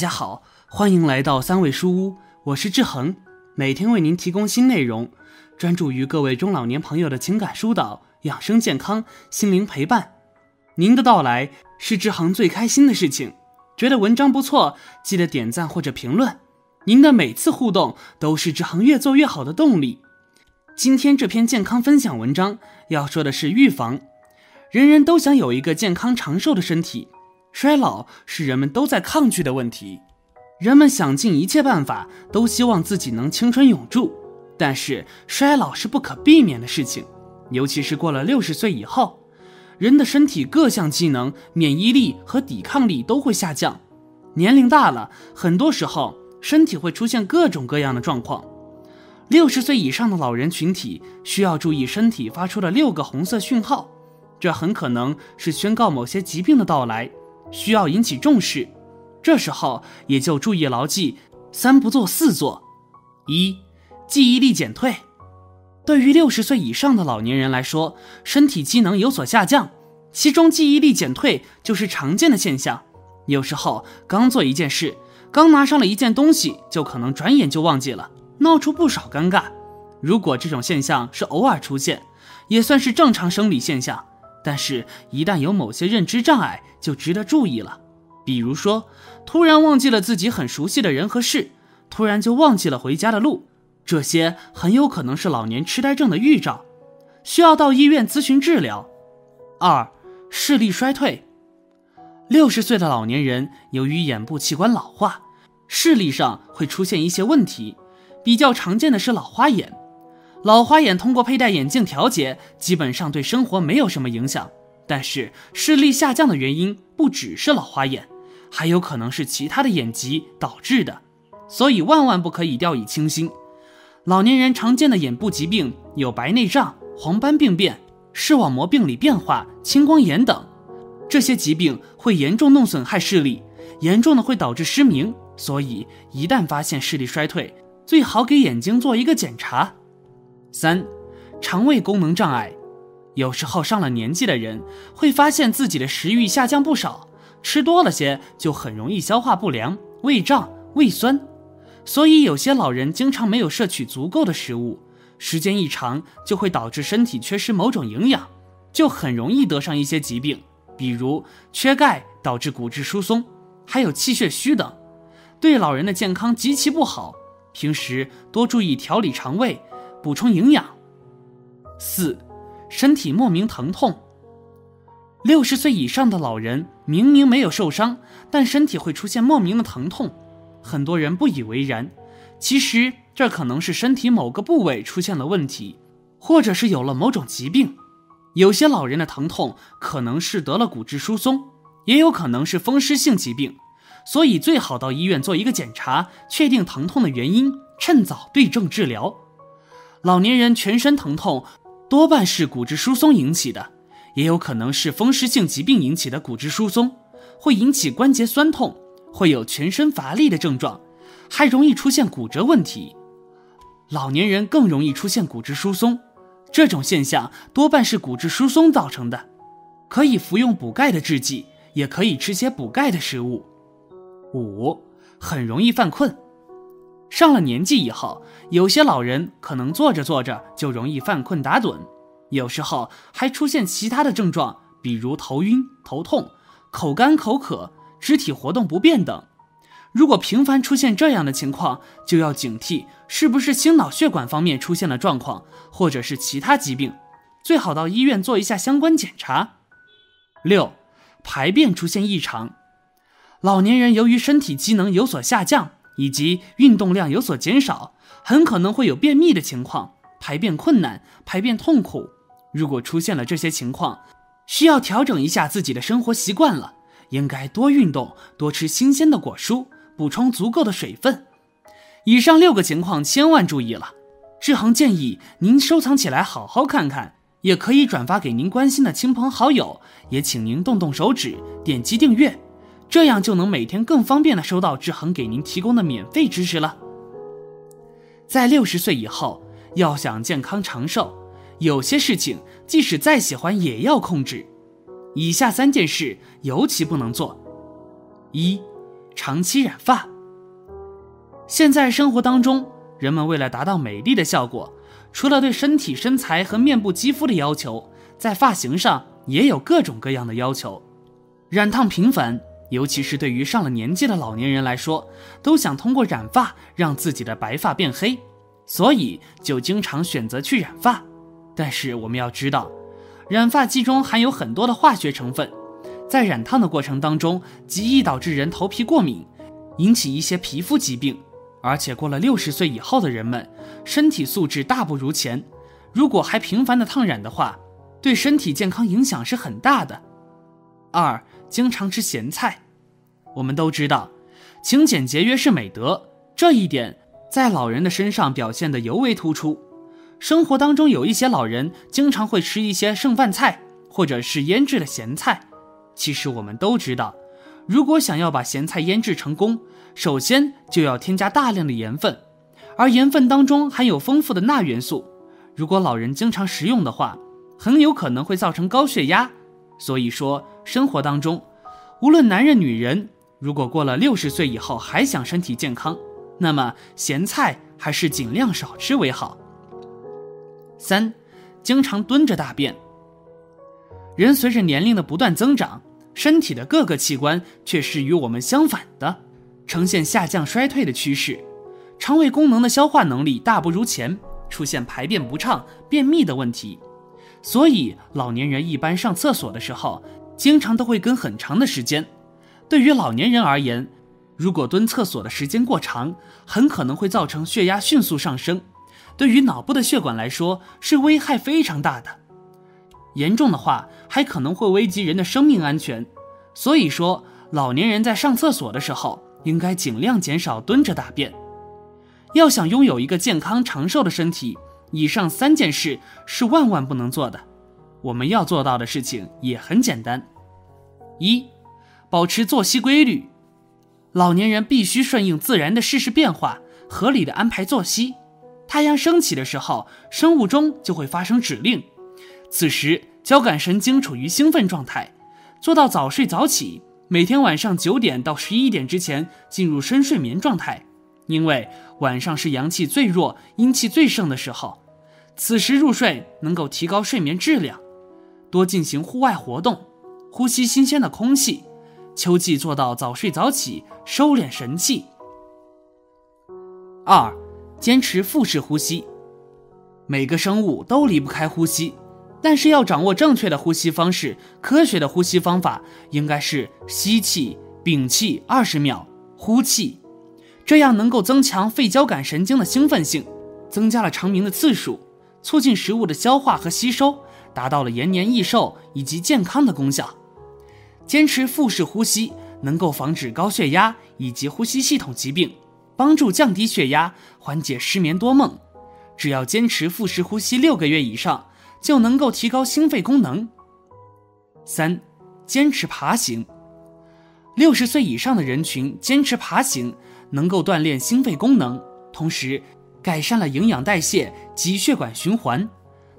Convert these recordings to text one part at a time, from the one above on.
大家好，欢迎来到三味书屋，我是志恒，每天为您提供新内容，专注于各位中老年朋友的情感疏导、养生健康、心灵陪伴。您的到来是志恒最开心的事情。觉得文章不错，记得点赞或者评论。您的每次互动都是志恒越做越好的动力。今天这篇健康分享文章要说的是预防。人人都想有一个健康长寿的身体。衰老是人们都在抗拒的问题，人们想尽一切办法，都希望自己能青春永驻。但是衰老是不可避免的事情，尤其是过了六十岁以后，人的身体各项机能、免疫力和抵抗力都会下降。年龄大了，很多时候身体会出现各种各样的状况。六十岁以上的老人群体需要注意身体发出的六个红色讯号，这很可能是宣告某些疾病的到来。需要引起重视，这时候也就注意牢记三不做四做：一、记忆力减退。对于六十岁以上的老年人来说，身体机能有所下降，其中记忆力减退就是常见的现象。有时候刚做一件事，刚拿上了一件东西，就可能转眼就忘记了，闹出不少尴尬。如果这种现象是偶尔出现，也算是正常生理现象。但是，一旦有某些认知障碍，就值得注意了。比如说，突然忘记了自己很熟悉的人和事，突然就忘记了回家的路，这些很有可能是老年痴呆症的预兆，需要到医院咨询治疗。二、视力衰退。六十岁的老年人由于眼部器官老化，视力上会出现一些问题，比较常见的是老花眼。老花眼通过佩戴眼镜调节，基本上对生活没有什么影响。但是视力下降的原因不只是老花眼，还有可能是其他的眼疾导致的，所以万万不可以掉以轻心。老年人常见的眼部疾病有白内障、黄斑病变、视网膜病理变化、青光眼等，这些疾病会严重弄损害视力，严重的会导致失明。所以一旦发现视力衰退，最好给眼睛做一个检查。三，肠胃功能障碍，有时候上了年纪的人会发现自己的食欲下降不少，吃多了些就很容易消化不良、胃胀、胃酸，所以有些老人经常没有摄取足够的食物，时间一长就会导致身体缺失某种营养，就很容易得上一些疾病，比如缺钙导致骨质疏松，还有气血虚等，对老人的健康极其不好。平时多注意调理肠胃。补充营养。四，身体莫名疼痛。六十岁以上的老人明明没有受伤，但身体会出现莫名的疼痛，很多人不以为然。其实这可能是身体某个部位出现了问题，或者是有了某种疾病。有些老人的疼痛可能是得了骨质疏松，也有可能是风湿性疾病，所以最好到医院做一个检查，确定疼痛的原因，趁早对症治疗。老年人全身疼痛，多半是骨质疏松引起的，也有可能是风湿性疾病引起的骨质疏松，会引起关节酸痛，会有全身乏力的症状，还容易出现骨折问题。老年人更容易出现骨质疏松，这种现象多半是骨质疏松造成的，可以服用补钙的制剂，也可以吃些补钙的食物。五，很容易犯困。上了年纪以后，有些老人可能坐着坐着就容易犯困打盹，有时候还出现其他的症状，比如头晕、头痛、口干口渴、肢体活动不便等。如果频繁出现这样的情况，就要警惕是不是心脑血管方面出现了状况，或者是其他疾病，最好到医院做一下相关检查。六，排便出现异常，老年人由于身体机能有所下降。以及运动量有所减少，很可能会有便秘的情况，排便困难，排便痛苦。如果出现了这些情况，需要调整一下自己的生活习惯了，应该多运动，多吃新鲜的果蔬，补充足够的水分。以上六个情况千万注意了，志恒建议您收藏起来好好看看，也可以转发给您关心的亲朋好友，也请您动动手指点击订阅。这样就能每天更方便的收到志恒给您提供的免费知识了。在六十岁以后，要想健康长寿，有些事情即使再喜欢也要控制。以下三件事尤其不能做：一、长期染发。现在生活当中，人们为了达到美丽的效果，除了对身体身材和面部肌肤的要求，在发型上也有各种各样的要求。染烫频繁，尤其是对于上了年纪的老年人来说，都想通过染发让自己的白发变黑，所以就经常选择去染发。但是我们要知道，染发剂中含有很多的化学成分。在染烫的过程当中，极易导致人头皮过敏，引起一些皮肤疾病。而且过了六十岁以后的人们，身体素质大不如前，如果还频繁的烫染的话，对身体健康影响是很大的。二，经常吃咸菜。我们都知道，勤俭节约是美德，这一点在老人的身上表现得尤为突出。生活当中有一些老人经常会吃一些剩饭菜，或者是腌制的咸菜。其实我们都知道，如果想要把咸菜腌制成功，首先就要添加大量的盐分，而盐分当中含有丰富的钠元素。如果老人经常食用的话，很有可能会造成高血压。所以说，生活当中，无论男人女人，如果过了六十岁以后还想身体健康，那么咸菜还是尽量少吃为好。三，经常蹲着大便。人随着年龄的不断增长。身体的各个器官却是与我们相反的，呈现下降衰退的趋势。肠胃功能的消化能力大不如前，出现排便不畅、便秘的问题。所以老年人一般上厕所的时候，经常都会跟很长的时间。对于老年人而言，如果蹲厕所的时间过长，很可能会造成血压迅速上升，对于脑部的血管来说是危害非常大的。严重的话，还可能会危及人的生命安全。所以说，老年人在上厕所的时候，应该尽量减少蹲着大便。要想拥有一个健康长寿的身体，以上三件事是万万不能做的。我们要做到的事情也很简单：一、保持作息规律。老年人必须顺应自然的世事变化，合理的安排作息。太阳升起的时候，生物钟就会发生指令。此时，交感神经处于兴奋状态，做到早睡早起，每天晚上九点到十一点之前进入深睡眠状态。因为晚上是阳气最弱、阴气最盛的时候，此时入睡能够提高睡眠质量。多进行户外活动，呼吸新鲜的空气。秋季做到早睡早起，收敛神气。二，坚持腹式呼吸。每个生物都离不开呼吸。但是要掌握正确的呼吸方式，科学的呼吸方法应该是吸气、屏气二十秒，呼气，这样能够增强肺交感神经的兴奋性，增加了长鸣的次数，促进食物的消化和吸收，达到了延年益寿以及健康的功效。坚持腹式呼吸，能够防止高血压以及呼吸系统疾病，帮助降低血压，缓解失眠多梦。只要坚持腹式呼吸六个月以上。就能够提高心肺功能。三，坚持爬行。六十岁以上的人群坚持爬行，能够锻炼心肺功能，同时改善了营养代谢及血管循环。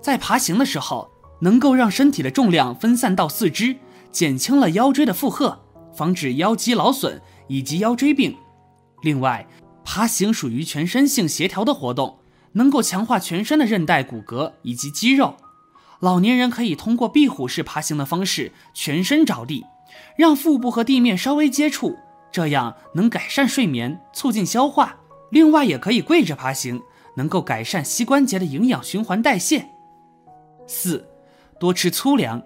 在爬行的时候，能够让身体的重量分散到四肢，减轻了腰椎的负荷，防止腰肌劳损以及腰椎病。另外，爬行属于全身性协调的活动，能够强化全身的韧带、骨骼以及肌肉。老年人可以通过壁虎式爬行的方式全身着地，让腹部和地面稍微接触，这样能改善睡眠，促进消化。另外，也可以跪着爬行，能够改善膝关节的营养循环代谢。四，多吃粗粮。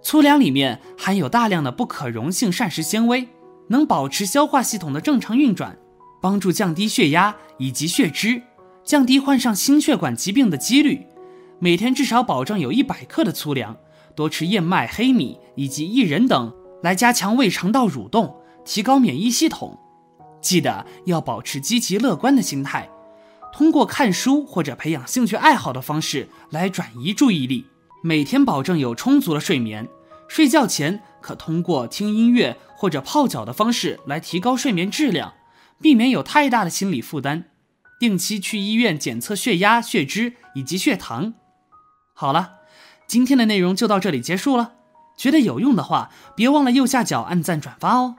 粗粮里面含有大量的不可溶性膳食纤维，能保持消化系统的正常运转，帮助降低血压以及血脂，降低患上心血管疾病的几率。每天至少保证有一百克的粗粮，多吃燕麦、黑米以及薏仁等，来加强胃肠道蠕动，提高免疫系统。记得要保持积极乐观的心态，通过看书或者培养兴趣爱好的方式来转移注意力。每天保证有充足的睡眠，睡觉前可通过听音乐或者泡脚的方式来提高睡眠质量，避免有太大的心理负担。定期去医院检测血压、血脂以及血糖。好了，今天的内容就到这里结束了。觉得有用的话，别忘了右下角按赞转发哦。